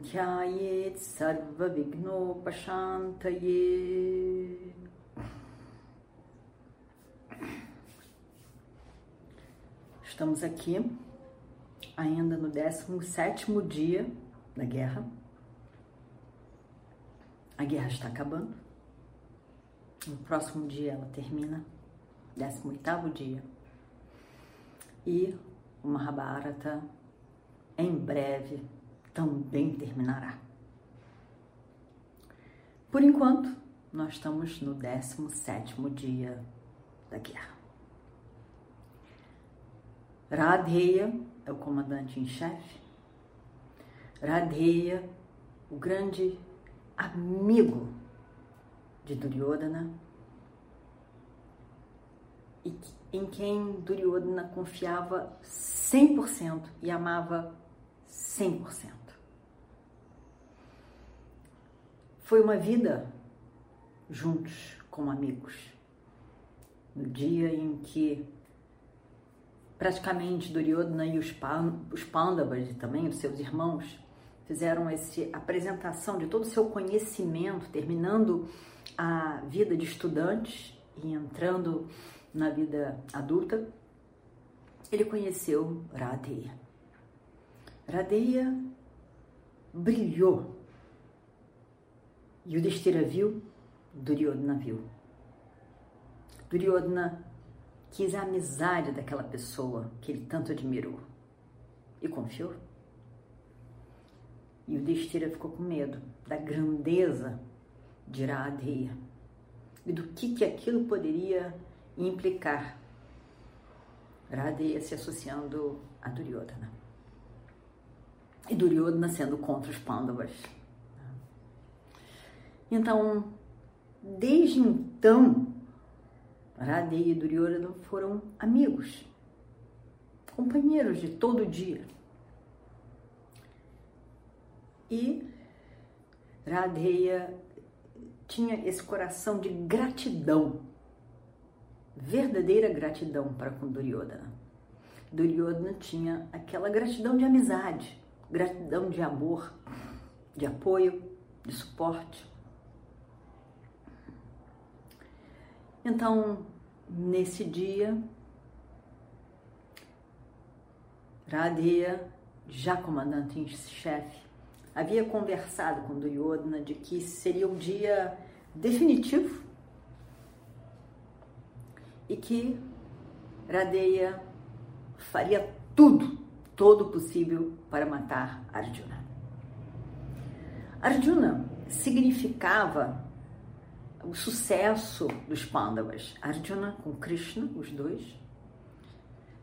Dhyayet Sarva Vignopashantaye Estamos aqui ainda no 17 dia da guerra. A guerra está acabando. No próximo dia ela termina, 18 dia. E o Mahabharata em breve também terminará. Por enquanto, nós estamos no 17 dia da guerra. Radheya é o comandante em chefe. Radheya, o grande amigo de Duryodhana, e em quem Duryodhana confiava 100% e amava 100%. Foi uma vida juntos como amigos. No dia em que praticamente Duryodhana e os, Pandavas e também os seus irmãos fizeram essa apresentação de todo o seu conhecimento, terminando a vida de estudantes e entrando na vida adulta, ele conheceu Radeya. Radeya brilhou. Yudhishthira viu, Duryodhana viu. Duryodhana quis a amizade daquela pessoa que ele tanto admirou e confiou. E o Destira ficou com medo da grandeza de Iradeia e do que, que aquilo poderia implicar. Iradeia se associando a Duryodhana. E Duryodhana sendo contra os Pandavas. Então, desde então, Radeya e Duryodhana foram amigos, companheiros de todo dia. E Radeya tinha esse coração de gratidão, verdadeira gratidão para com Duryodhana. Duryodhana tinha aquela gratidão de amizade, gratidão de amor, de apoio, de suporte. Então, nesse dia, Radheya, já comandante em chefe, havia conversado com Duryodhana de que seria um dia definitivo e que Radeya faria tudo, todo o possível para matar Arjuna. Arjuna significava o sucesso dos Pandavas, Arjuna com Krishna, os dois,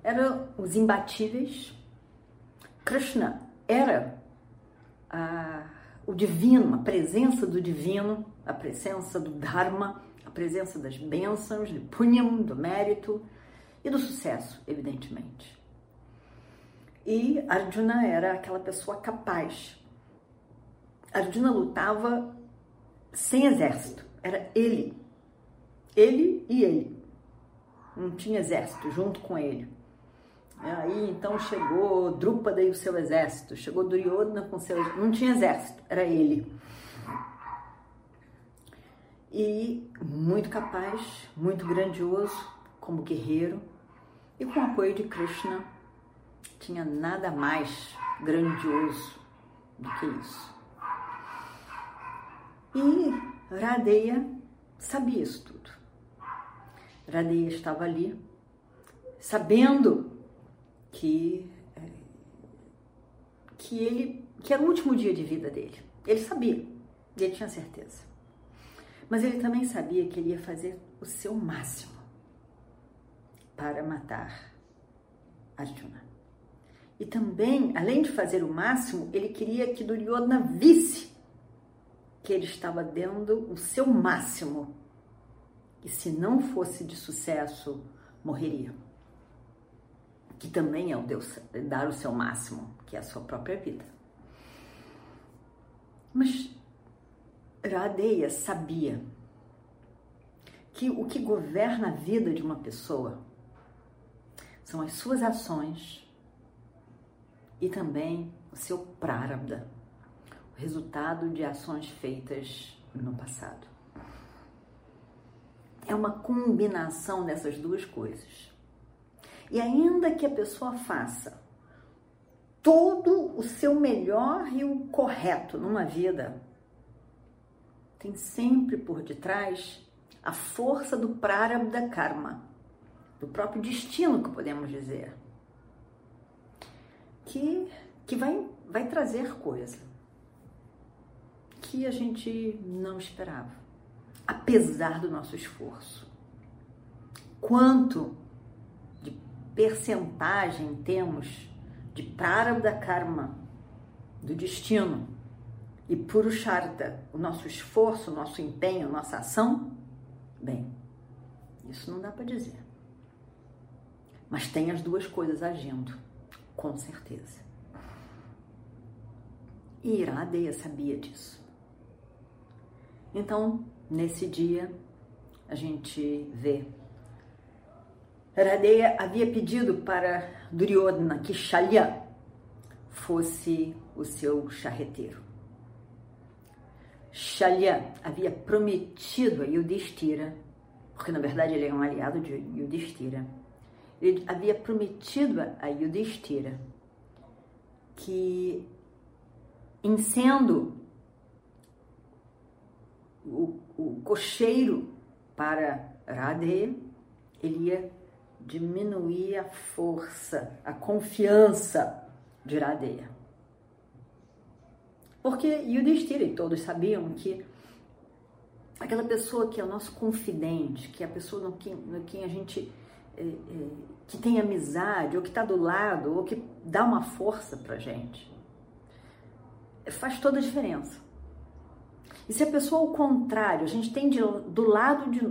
eram os imbatíveis. Krishna era o divino, a presença do divino, a presença do Dharma, a presença das bênçãos, do punyam, do mérito e do sucesso, evidentemente. E Arjuna era aquela pessoa capaz. Arjuna lutava sem exército era ele. Ele e ele. Não tinha exército junto com ele. Aí então chegou Drúpada e o seu exército, chegou Duryodhana com seu exército. Não tinha exército, era ele. E muito capaz, muito grandioso como guerreiro e com o apoio de Krishna, tinha nada mais grandioso do que isso. E Radeia sabia isso tudo. Radeia estava ali, sabendo que é, que ele que era o último dia de vida dele. Ele sabia, ele tinha certeza. Mas ele também sabia que ele ia fazer o seu máximo para matar Arjuna. E também, além de fazer o máximo, ele queria que Duryodhana visse que ele estava dando o seu máximo. E se não fosse de sucesso, morreria. Que também é o Deus dar o seu máximo, que é a sua própria vida. Mas Radeya sabia que o que governa a vida de uma pessoa são as suas ações e também o seu prarabdha, o resultado de ações feitas no passado. É uma combinação dessas duas coisas. E ainda que a pessoa faça todo o seu melhor e o correto numa vida, tem sempre por detrás a força do prarabdha karma, do próprio destino que podemos dizer que, que vai, vai trazer coisa que a gente não esperava, apesar do nosso esforço. Quanto de percentagem temos de prarabdha karma, do destino, e purusharta, o nosso esforço, o nosso empenho, nossa ação? Bem, isso não dá para dizer. Mas tem as duas coisas agindo com certeza. E Iradeia sabia disso. Então, nesse dia, a gente vê. Iradeia havia pedido para Duryodhana que Shalya fosse o seu charreteiro. Shalya havia prometido a Yudhishthira, porque na verdade ele é um aliado de Yudhishthira, ele havia prometido a Yudhishthira que, em sendo o, o cocheiro para Radhe, ele ia diminuir a força, a confiança de Radeya. Porque Yudhishthira e todos sabiam que aquela pessoa que é o nosso confidente, que é a pessoa no quem, no quem a gente que tem amizade, ou que está do lado, ou que dá uma força para gente, faz toda a diferença. E se a pessoa ao contrário, a gente tem de, do lado de,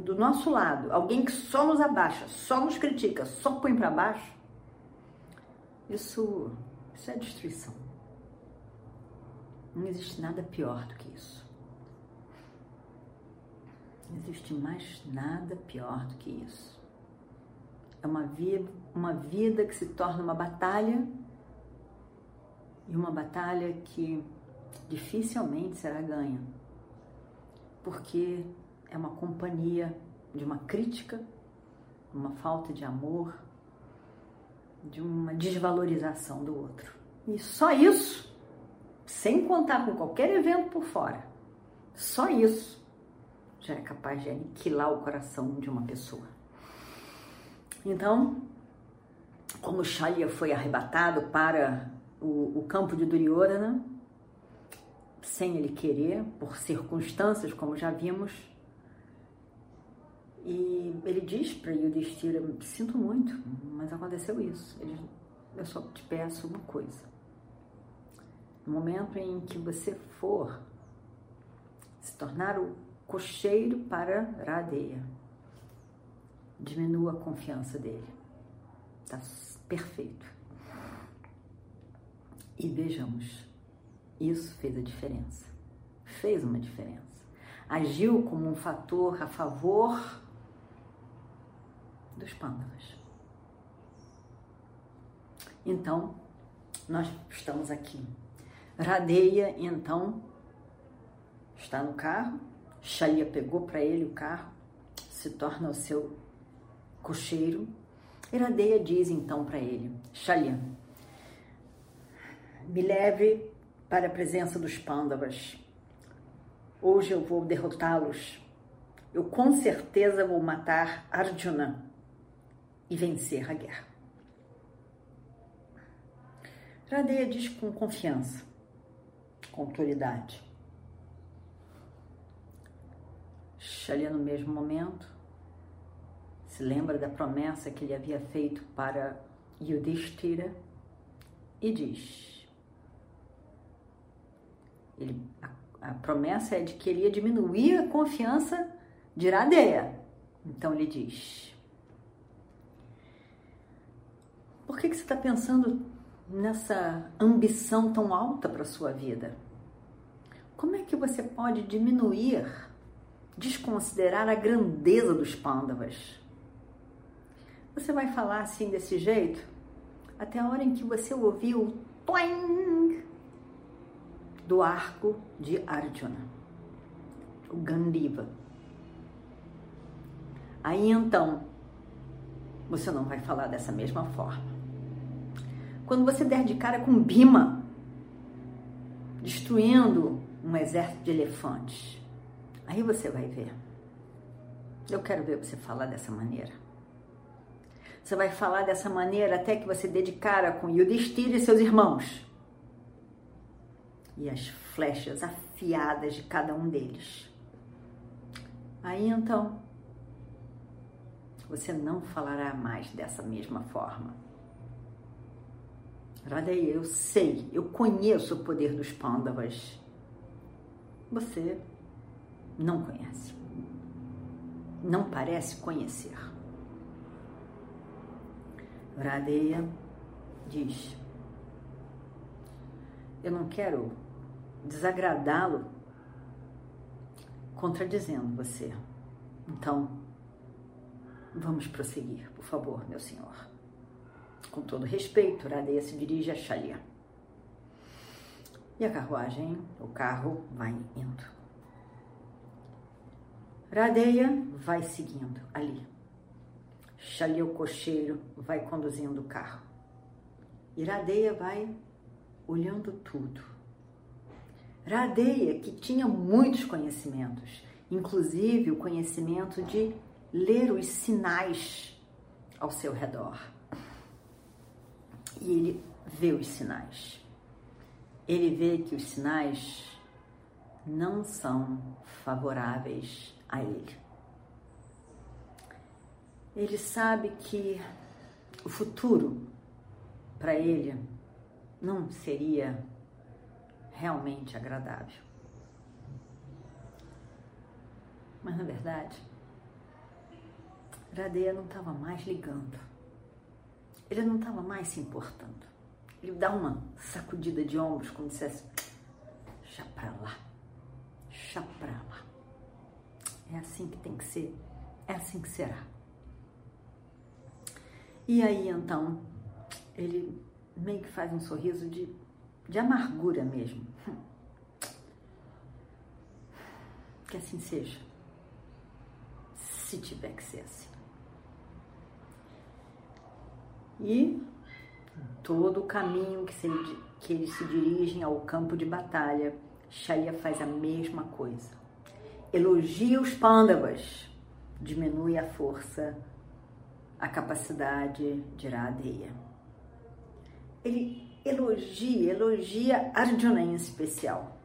do nosso lado alguém que só nos abaixa, só nos critica, só põe para baixo, isso, isso é destruição. Não existe nada pior do que isso. Não existe mais nada pior do que isso. É uma vida, uma vida que se torna uma batalha e uma batalha que dificilmente será ganha, porque é uma companhia de uma crítica, uma falta de amor, de uma desvalorização do outro. E só isso, sem contar com qualquer evento por fora, só isso já é capaz de aniquilar o coração de uma pessoa. Então, como Shalya foi arrebatado para o, o campo de Duryodhana, sem ele querer, por circunstâncias, como já vimos, e ele diz para Yudhishthira, sinto muito, mas aconteceu isso. Ele, eu só te peço uma coisa. No momento em que você for se tornar o cocheiro para Radeya, diminua a confiança dele. Está perfeito. E vejamos, isso fez a diferença. Fez uma diferença. Agiu como um fator a favor dos pândalas. Então, nós estamos aqui. Radeia, então, está no carro. Shalia pegou para ele o carro, se torna o seu cocheiro, Iradeia diz então para ele: Shalyan, me leve para a presença dos Pandavas. Hoje eu vou derrotá-los. Eu com certeza vou matar Arjuna e vencer a guerra. Radeia diz com confiança, com autoridade. Shalya, no mesmo momento, se lembra da promessa que ele havia feito para Yudhishthira e diz: ele, a, a promessa é de que ele ia diminuir a confiança de Iradeia. Então ele diz: Por que, que você está pensando nessa ambição tão alta para a sua vida? Como é que você pode diminuir, desconsiderar a grandeza dos pândavas? Você vai falar assim desse jeito até a hora em que você ouviu o toing do arco de Arjuna, o Gandiva. Aí então, você não vai falar dessa mesma forma. Quando você der de cara com Bima, destruindo um exército de elefantes, aí você vai ver. Eu quero ver você falar dessa maneira. Você vai falar dessa maneira até que você dê de cara com Yudhishthira e seus irmãos. E as flechas afiadas de cada um deles. Aí então, você não falará mais dessa mesma forma. Radeia, eu sei, eu conheço o poder dos pândavas. Você não conhece. Não parece conhecer. Radeia diz: Eu não quero desagradá-lo contradizendo você. Então, vamos prosseguir, por favor, meu senhor. Com todo respeito, Radeia se dirige a Shalia. E a carruagem, o carro, vai indo. Radeia vai seguindo ali. Shalia, o cocheiro, vai conduzindo o carro. E Radeia vai olhando tudo. Radeia, que tinha muitos conhecimentos, inclusive o conhecimento de ler os sinais ao seu redor e ele vê os sinais. Ele vê que os sinais não são favoráveis a ele. Ele sabe que o futuro para ele não seria realmente agradável. Mas na verdade, Radeia não estava mais ligando ele não estava mais se importando. Ele dá uma sacudida de ombros, como dissesse: chá pra lá, chá pra lá. É assim que tem que ser, é assim que será. E aí então, ele meio que faz um sorriso de, de amargura mesmo. Que assim seja, se tiver que ser assim. E todo o caminho que, se, que eles se dirigem ao campo de batalha, Shalia faz a mesma coisa. Elogia os pândavas, diminui a força, a capacidade de Radeya. Ele elogia, elogia Arjuna em especial.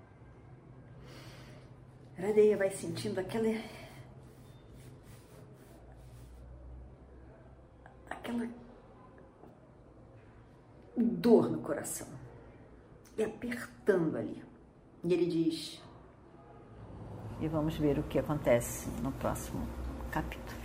Radeya vai sentindo aquela aquela dor no coração e apertando ali. E ele diz: E vamos ver o que acontece no próximo capítulo.